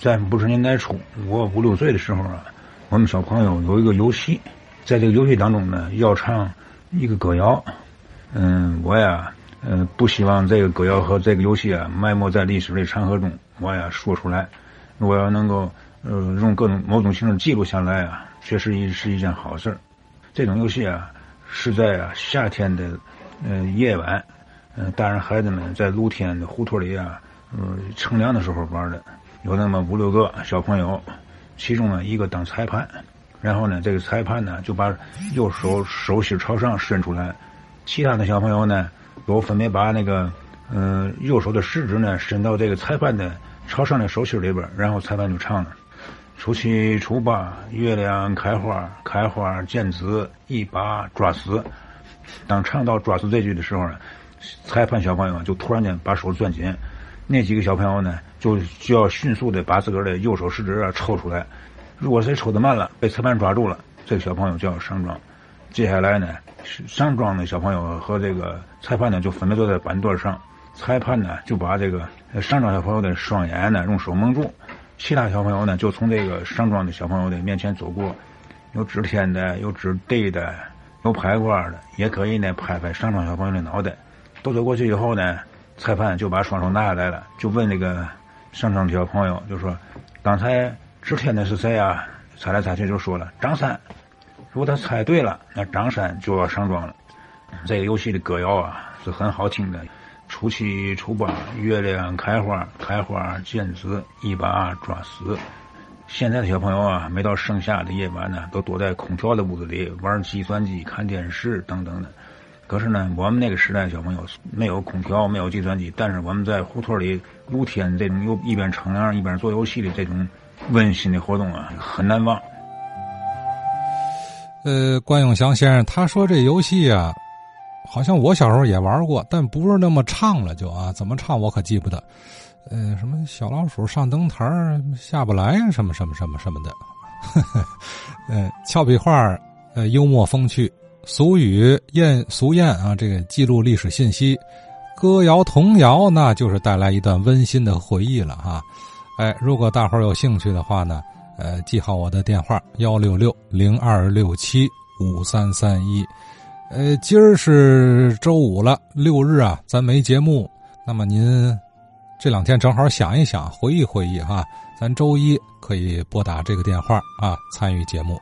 在五十年代初，我五六岁的时候啊，我们小朋友有一个游戏，在这个游戏当中呢，要唱一个歌谣。嗯，我呀，嗯，不希望这个歌谣和这个游戏啊埋没在历史的长河中。我呀说出来，我要能够呃用各种某种形式记录下来啊，确实也是一件好事儿这种游戏啊，是在啊夏天的呃夜晚，嗯，大人孩子们在露天的胡同里啊，嗯，乘凉的时候玩的。有那么五六个小朋友，其中呢一个当裁判，然后呢这个裁判呢就把右手手心朝上伸出来，其他的小朋友呢都分别把那个嗯右手的食指呢伸到这个裁判的朝上的手心里边，然后裁判就唱了：初七初八月亮开花，开花见子一把抓死。当唱到抓死这句的时候呢，裁判小朋友就突然间把手攥紧。那几个小朋友呢，就就要迅速的把自个儿的右手食指啊抽出来。如果谁抽的慢了，被裁判抓住了，这个小朋友就要上庄。接下来呢，上庄的小朋友和这个裁判呢就分别坐在板凳上。裁判呢就把这个上庄小朋友的双眼呢用手蒙住，其他小朋友呢就从这个上庄的小朋友的面前走过，有指天的，有指地的，有拍挂的，也可以呢拍拍上庄小朋友的脑袋。都走过去以后呢。裁判就把双手拿下来了，就问那个上庄的小朋友，就说：“刚才指天的是谁啊？”猜来猜去就说了张三。如果他猜对了，那张三就要上庄了。这个游戏的歌谣啊是很好听的：“初七初八月亮开花，开花见子一把抓死。”现在的小朋友啊，每到盛夏的夜晚呢，都躲在空调的屋子里玩计算机、看电视等等的。可是呢，我们那个时代小朋友没有空调，没有计算机，但是我们在胡同里露天这种又一边乘凉一边做游戏的这种温馨的活动啊，很难忘。呃，关永祥先生他说这游戏啊，好像我小时候也玩过，但不是那么唱了，就啊，怎么唱我可记不得。呃，什么小老鼠上灯台下不来什么什么什么什么的。呵 呵呃，俏皮话呃，幽默风趣。俗语谚俗谚啊，这个记录历史信息，歌谣童谣，那就是带来一段温馨的回忆了哈。哎，如果大伙儿有兴趣的话呢，呃，记好我的电话幺六六零二六七五三三一。呃，今儿是周五了，六日啊，咱没节目。那么您这两天正好想一想，回忆回忆哈，咱周一可以拨打这个电话啊，参与节目。